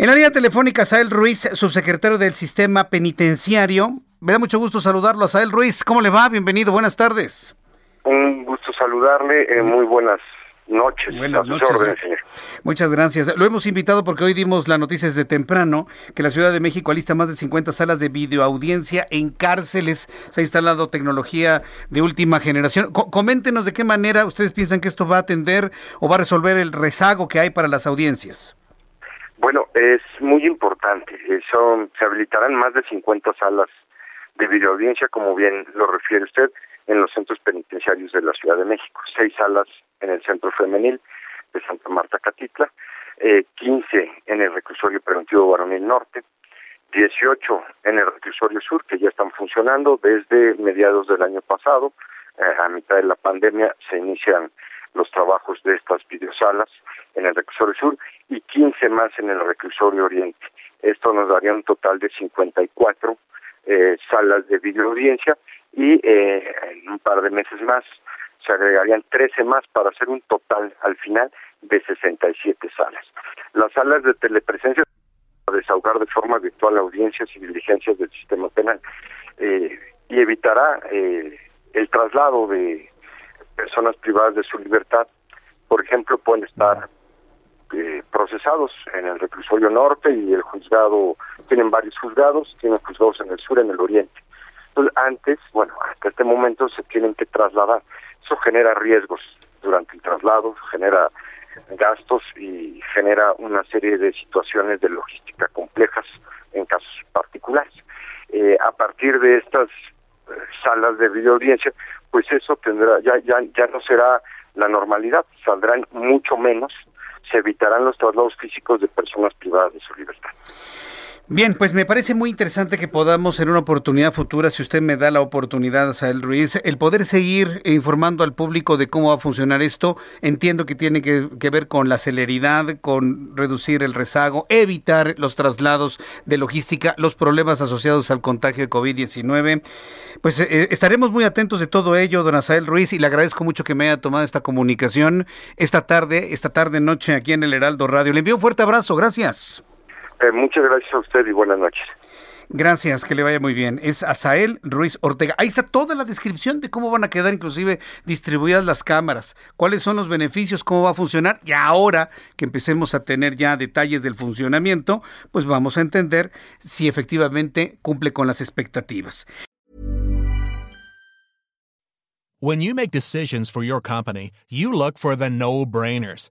En la línea telefónica, Sael Ruiz, subsecretario del Sistema Penitenciario. Me da mucho gusto saludarlo Sael Ruiz. ¿Cómo le va? Bienvenido, buenas tardes. Un gusto saludarle. Eh, muy buenas noches. Buenas noches. órdenes, señor. Muchas gracias. Lo hemos invitado porque hoy dimos la noticia desde temprano que la Ciudad de México alista más de 50 salas de videoaudiencia en cárceles. Se ha instalado tecnología de última generación. Co- coméntenos de qué manera ustedes piensan que esto va a atender o va a resolver el rezago que hay para las audiencias. Bueno, es muy importante. Eh, Son, se habilitarán más de 50 salas de videoaudiencia, como bien lo refiere usted, en los centros penitenciarios de la Ciudad de México. Seis salas en el Centro Femenil de Santa Marta Catitla, eh, 15 en el Reclusorio Preventivo Varonil Norte, 18 en el Reclusorio Sur, que ya están funcionando desde mediados del año pasado. Eh, a mitad de la pandemia se inician los trabajos de estas videosalas en el Reclusorio Sur y 15 más en el Reclusorio Oriente. Esto nos daría un total de 54 eh, salas de videoaudiencia y eh, en un par de meses más se agregarían 13 más para hacer un total al final de 67 salas. Las salas de telepresencia para desahogar de forma virtual audiencias y diligencias del sistema penal eh, y evitará eh, el traslado de personas privadas de su libertad. Por ejemplo, pueden estar eh, procesados en el reclusorio norte y el juzgado, tienen varios juzgados, tienen juzgados en el sur, en el oriente. Entonces, antes, bueno, hasta este momento se tienen que trasladar. Eso genera riesgos durante el traslado, genera gastos y genera una serie de situaciones de logística complejas en casos particulares. Eh, a partir de estas eh, salas de videoaudiencia, pues eso tendrá, ya, ya, ya no será la normalidad, saldrán mucho menos, se evitarán los traslados físicos de personas privadas de su libertad. Bien, pues me parece muy interesante que podamos en una oportunidad futura, si usted me da la oportunidad, Sael Ruiz, el poder seguir informando al público de cómo va a funcionar esto. Entiendo que tiene que, ver con la celeridad, con reducir el rezago, evitar los traslados de logística, los problemas asociados al contagio de COVID-19. Pues eh, estaremos muy atentos de todo ello, don Asael Ruiz, y le agradezco mucho que me haya tomado esta comunicación esta tarde, esta tarde noche aquí en el Heraldo Radio. Le envío un fuerte abrazo, gracias. Eh, muchas gracias a usted y buenas noches. Gracias, que le vaya muy bien. Es Asael Ruiz Ortega. Ahí está toda la descripción de cómo van a quedar inclusive distribuidas las cámaras, cuáles son los beneficios, cómo va a funcionar. Y ahora que empecemos a tener ya detalles del funcionamiento, pues vamos a entender si efectivamente cumple con las expectativas. When you make decisions for your company, you look for the no-brainers.